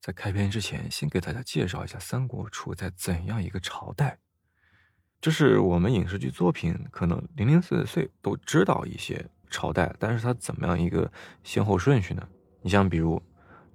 在开篇之前，先给大家介绍一下三国处在怎样一个朝代。这是我们影视剧作品可能零零碎碎都知道一些朝代，但是它怎么样一个先后顺序呢？你像比如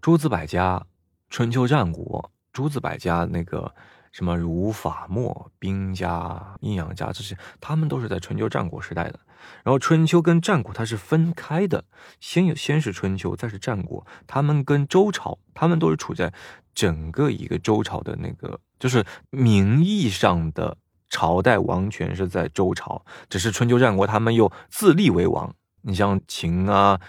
诸子百家、春秋战国、诸子百家那个。什么儒法墨兵家阴阳家这些，他们都是在春秋战国时代的。然后春秋跟战国它是分开的，先有先是春秋，再是战国。他们跟周朝，他们都是处在整个一个周朝的那个，就是名义上的朝代王权是在周朝，只是春秋战国他们又自立为王。你像秦啊、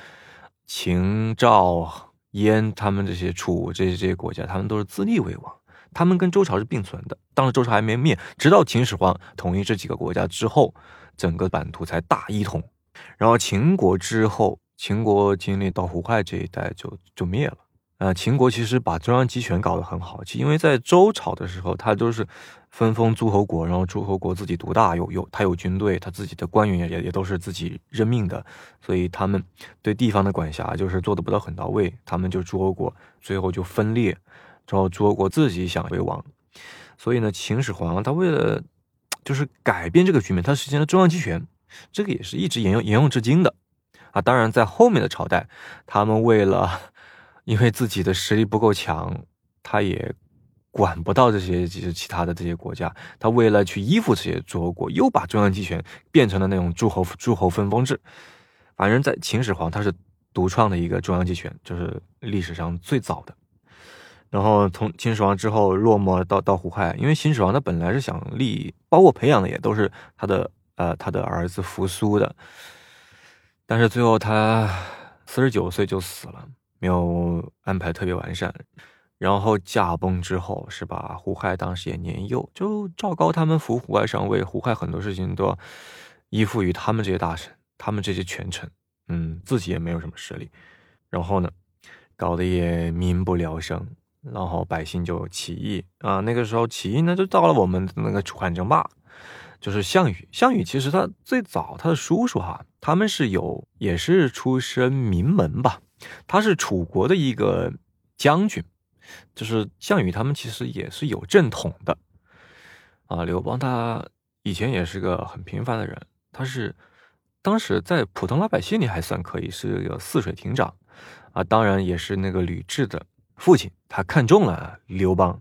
秦赵燕他们这些楚这些这些国家，他们都是自立为王。他们跟周朝是并存的，当时周朝还没灭，直到秦始皇统一这几个国家之后，整个版图才大一统。然后秦国之后，秦国经历到胡亥这一代就就灭了。呃，秦国其实把中央集权搞得很好，因为在周朝的时候，他都是分封诸侯国，然后诸侯国自己独大，有有他有军队，他自己的官员也也也都是自己任命的，所以他们对地方的管辖就是做的不到很到位，他们就诸侯国最后就分裂。之后，诸侯国自己想为王，所以呢，秦始皇他为了就是改变这个局面，他实现了中央集权，这个也是一直沿用沿用至今的啊。当然，在后面的朝代，他们为了因为自己的实力不够强，他也管不到这些其实其他的这些国家，他为了去依附这些诸侯国，又把中央集权变成了那种诸侯诸侯分封制。反正，在秦始皇他是独创的一个中央集权，就是历史上最早的。然后从秦始皇之后落寞到到胡亥，因为秦始皇他本来是想立，包括培养的也都是他的呃他的儿子扶苏的，但是最后他四十九岁就死了，没有安排特别完善。然后驾崩之后是吧？胡亥当时也年幼，就赵高他们扶胡亥上位，胡亥很多事情都要依附于他们这些大臣，他们这些权臣，嗯，自己也没有什么实力。然后呢，搞得也民不聊生。然后百姓就起义啊，那个时候起义呢，就到了我们那个楚汉争霸，就是项羽。项羽其实他最早他的叔叔哈，他们是有也是出身名门吧，他是楚国的一个将军，就是项羽他们其实也是有正统的啊。刘邦他以前也是个很平凡的人，他是当时在普通老百姓里还算可以，是个泗水亭长啊，当然也是那个吕雉的。父亲他看中了刘邦，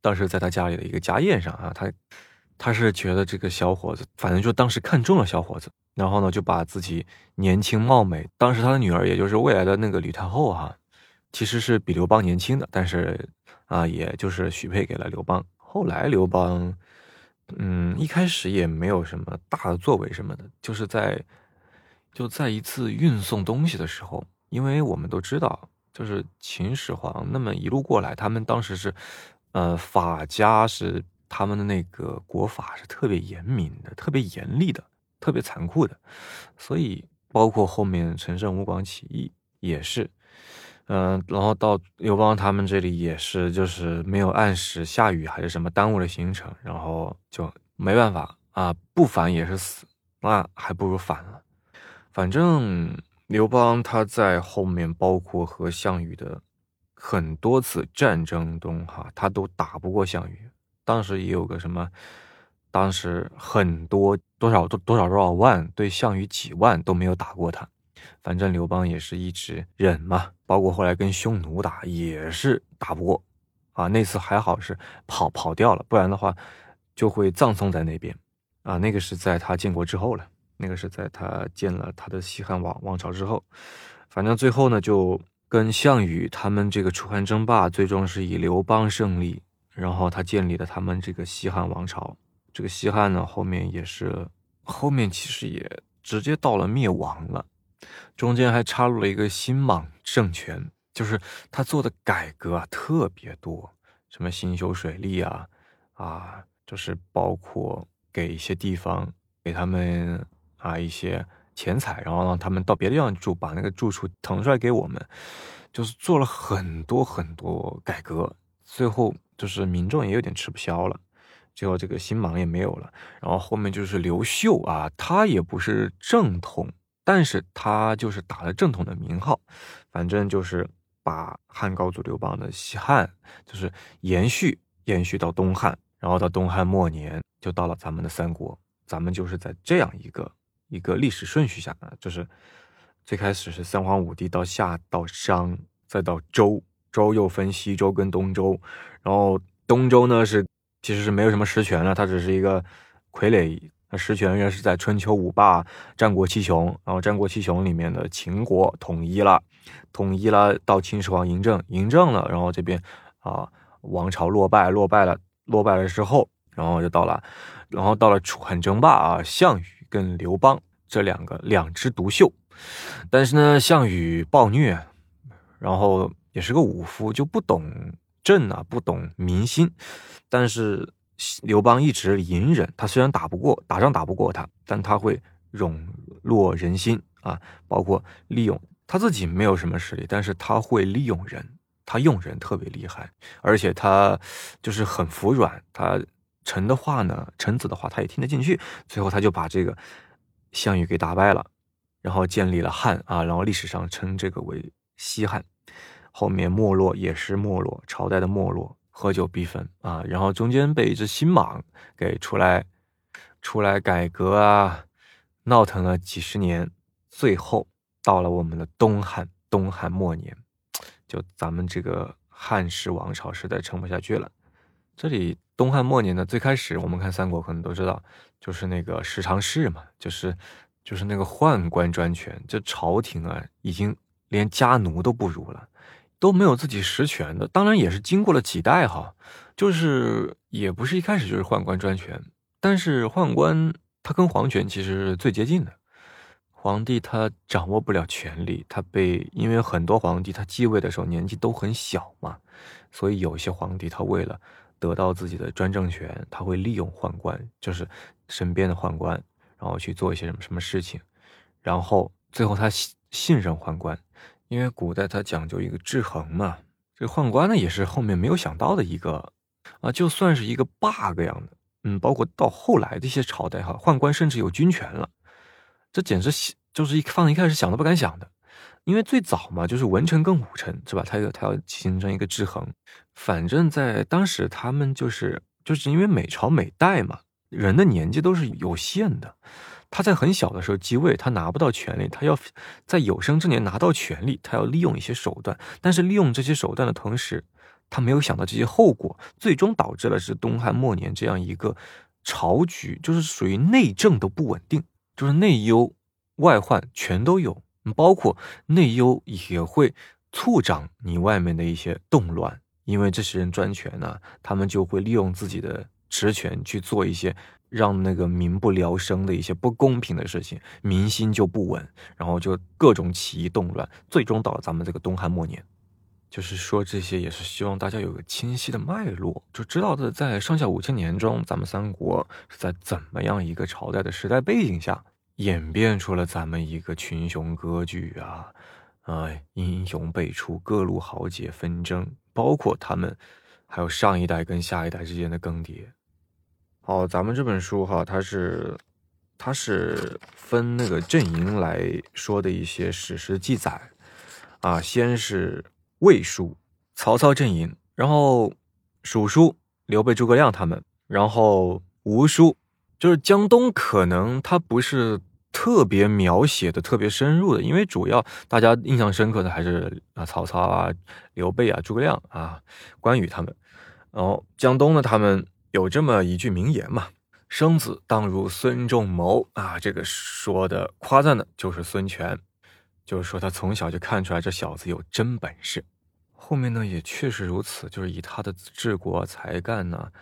当时在他家里的一个家宴上啊，他他是觉得这个小伙子，反正就当时看中了小伙子，然后呢就把自己年轻貌美，当时他的女儿也就是未来的那个吕太后哈，其实是比刘邦年轻的，但是啊，也就是许配给了刘邦。后来刘邦，嗯，一开始也没有什么大的作为什么的，就是在就在一次运送东西的时候，因为我们都知道。就是秦始皇那么一路过来，他们当时是，呃，法家是他们的那个国法是特别严明的、特别严厉的、特别残酷的，所以包括后面陈胜吴广起义也是，嗯，然后到刘邦他们这里也是，就是没有按时下雨还是什么耽误了行程，然后就没办法啊，不反也是死，那还不如反了，反正。刘邦他在后面，包括和项羽的很多次战争中，哈，他都打不过项羽。当时也有个什么，当时很多多少多多少多少万对项羽几万都没有打过他。反正刘邦也是一直忍嘛，包括后来跟匈奴打也是打不过啊。那次还好是跑跑掉了，不然的话就会葬送在那边啊。那个是在他建国之后了。那个是在他建了他的西汉王王朝之后，反正最后呢，就跟项羽他们这个楚汉争霸，最终是以刘邦胜利，然后他建立了他们这个西汉王朝。这个西汉呢，后面也是后面其实也直接到了灭亡了，中间还插入了一个新莽政权，就是他做的改革啊特别多，什么新修水利啊，啊，就是包括给一些地方给他们。啊，一些钱财，然后让他们到别的地方住，把那个住处腾出来给我们，就是做了很多很多改革，最后就是民众也有点吃不消了，最后这个新莽也没有了，然后后面就是刘秀啊，他也不是正统，但是他就是打了正统的名号，反正就是把汉高祖刘邦的西汉就是延续延续到东汉，然后到东汉末年就到了咱们的三国。咱们就是在这样一个一个历史顺序下啊，就是最开始是三皇五帝，到夏到商，再到周，周又分西周跟东周，然后东周呢是其实是没有什么实权了，它只是一个傀儡。那实权也是在春秋五霸、战国七雄，然后战国七雄里面的秦国统一了，统一了到秦始皇嬴政，嬴政了，然后这边啊王朝落败，落败了，落败了之后，然后就到了，然后到了楚汉争霸啊，项羽跟刘邦这两个两枝独秀，但是呢，项羽暴虐，然后也是个武夫，就不懂政啊，不懂民心，但是。刘邦一直隐忍，他虽然打不过，打仗打不过他，但他会笼络人心啊，包括利用他自己没有什么实力，但是他会利用人，他用人特别厉害，而且他就是很服软，他臣的话呢，臣子的话他也听得进去，最后他就把这个项羽给打败了，然后建立了汉啊，然后历史上称这个为西汉，后面没落也是没落，朝代的没落。合久必分啊，然后中间被一只新莽给出来，出来改革啊，闹腾了几十年，最后到了我们的东汉，东汉末年，就咱们这个汉室王朝实在撑不下去了。这里东汉末年呢，最开始我们看三国可能都知道，就是那个十常侍嘛，就是就是那个宦官专权，这朝廷啊，已经连家奴都不如了。都没有自己实权的，当然也是经过了几代哈，就是也不是一开始就是宦官专权，但是宦官他跟皇权其实最接近的，皇帝他掌握不了权力，他被因为很多皇帝他继位的时候年纪都很小嘛，所以有些皇帝他为了得到自己的专政权，他会利用宦官，就是身边的宦官，然后去做一些什么什么事情，然后最后他信信任宦官。因为古代他讲究一个制衡嘛，这宦官呢也是后面没有想到的一个啊，就算是一个 bug 样的，嗯，包括到后来的一些朝代哈，宦官甚至有军权了，这简直就是一放一开始想都不敢想的，因为最早嘛就是文臣跟武臣是吧？他要他要形成一个制衡，反正在当时他们就是就是因为每朝每代嘛，人的年纪都是有限的。他在很小的时候继位，他拿不到权力，他要在有生之年拿到权力，他要利用一些手段。但是利用这些手段的同时，他没有想到这些后果，最终导致了是东汉末年这样一个朝局，就是属于内政都不稳定，就是内忧外患全都有，包括内忧也会促长你外面的一些动乱，因为这些人专权呢，他们就会利用自己的职权去做一些。让那个民不聊生的一些不公平的事情，民心就不稳，然后就各种起义动乱，最终到了咱们这个东汉末年。就是说这些也是希望大家有个清晰的脉络，就知道的在上下五千年中，咱们三国是在怎么样一个朝代的时代背景下演变出了咱们一个群雄割据啊，啊，英雄辈出，各路豪杰纷争，包括他们还有上一代跟下一代之间的更迭。好，咱们这本书哈，它是，它是分那个阵营来说的一些史实记载，啊，先是魏书，曹操阵营，然后蜀书，刘备、诸葛亮他们，然后吴书，就是江东，可能他不是特别描写的特别深入的，因为主要大家印象深刻的还是啊曹操啊、刘备啊、诸葛亮啊、关羽他们，然后江东呢，他们。有这么一句名言嘛，“生子当如孙仲谋”啊，这个说的夸赞的就是孙权，就是说他从小就看出来这小子有真本事。后面呢也确实如此，就是以他的治国才干呢，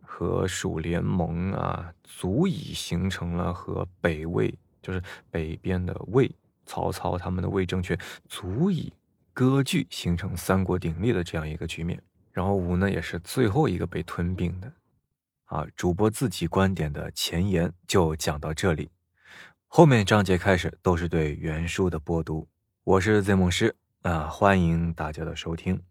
和蜀联盟啊，足以形成了和北魏，就是北边的魏曹操他们的魏政权，足以割据，形成三国鼎立的这样一个局面。然后吴呢，也是最后一个被吞并的，啊，主播自己观点的前言就讲到这里，后面章节开始都是对原书的播读。我是 Z 梦师啊，欢迎大家的收听。